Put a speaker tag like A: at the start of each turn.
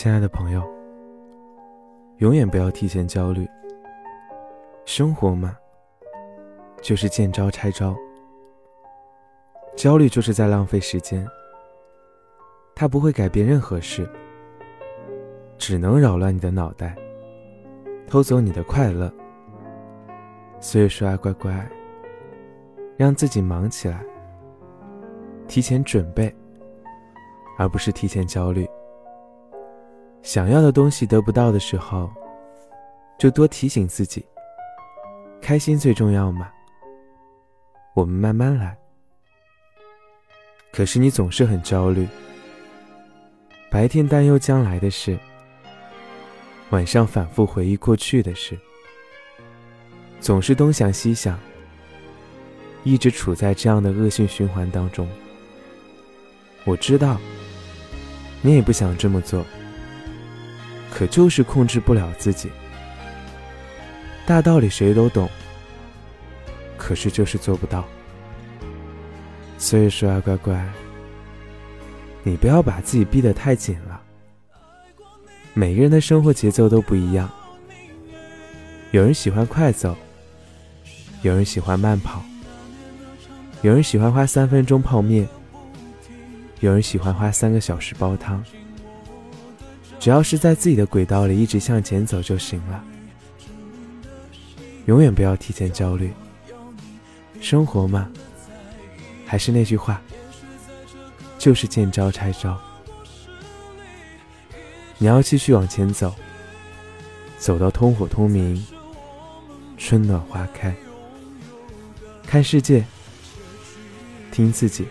A: 亲爱的朋友，永远不要提前焦虑。生活嘛，就是见招拆招。焦虑就是在浪费时间，它不会改变任何事，只能扰乱你的脑袋，偷走你的快乐。所以说啊，乖乖，让自己忙起来，提前准备，而不是提前焦虑。想要的东西得不到的时候，就多提醒自己，开心最重要嘛。我们慢慢来。可是你总是很焦虑，白天担忧将来的事，晚上反复回忆过去的事，总是东想西想，一直处在这样的恶性循环当中。我知道，你也不想这么做。可就是控制不了自己，大道理谁都懂，可是就是做不到。所以说啊，乖乖，你不要把自己逼得太紧了。每个人的生活节奏都不一样，有人喜欢快走，有人喜欢慢跑，有人喜欢花三分钟泡面，有人喜欢花三个小时煲汤。只要是在自己的轨道里一直向前走就行了，永远不要提前焦虑。生活嘛，还是那句话，就是见招拆招。你要继续往前走，走到通火通明，春暖花开。看世界，听自己。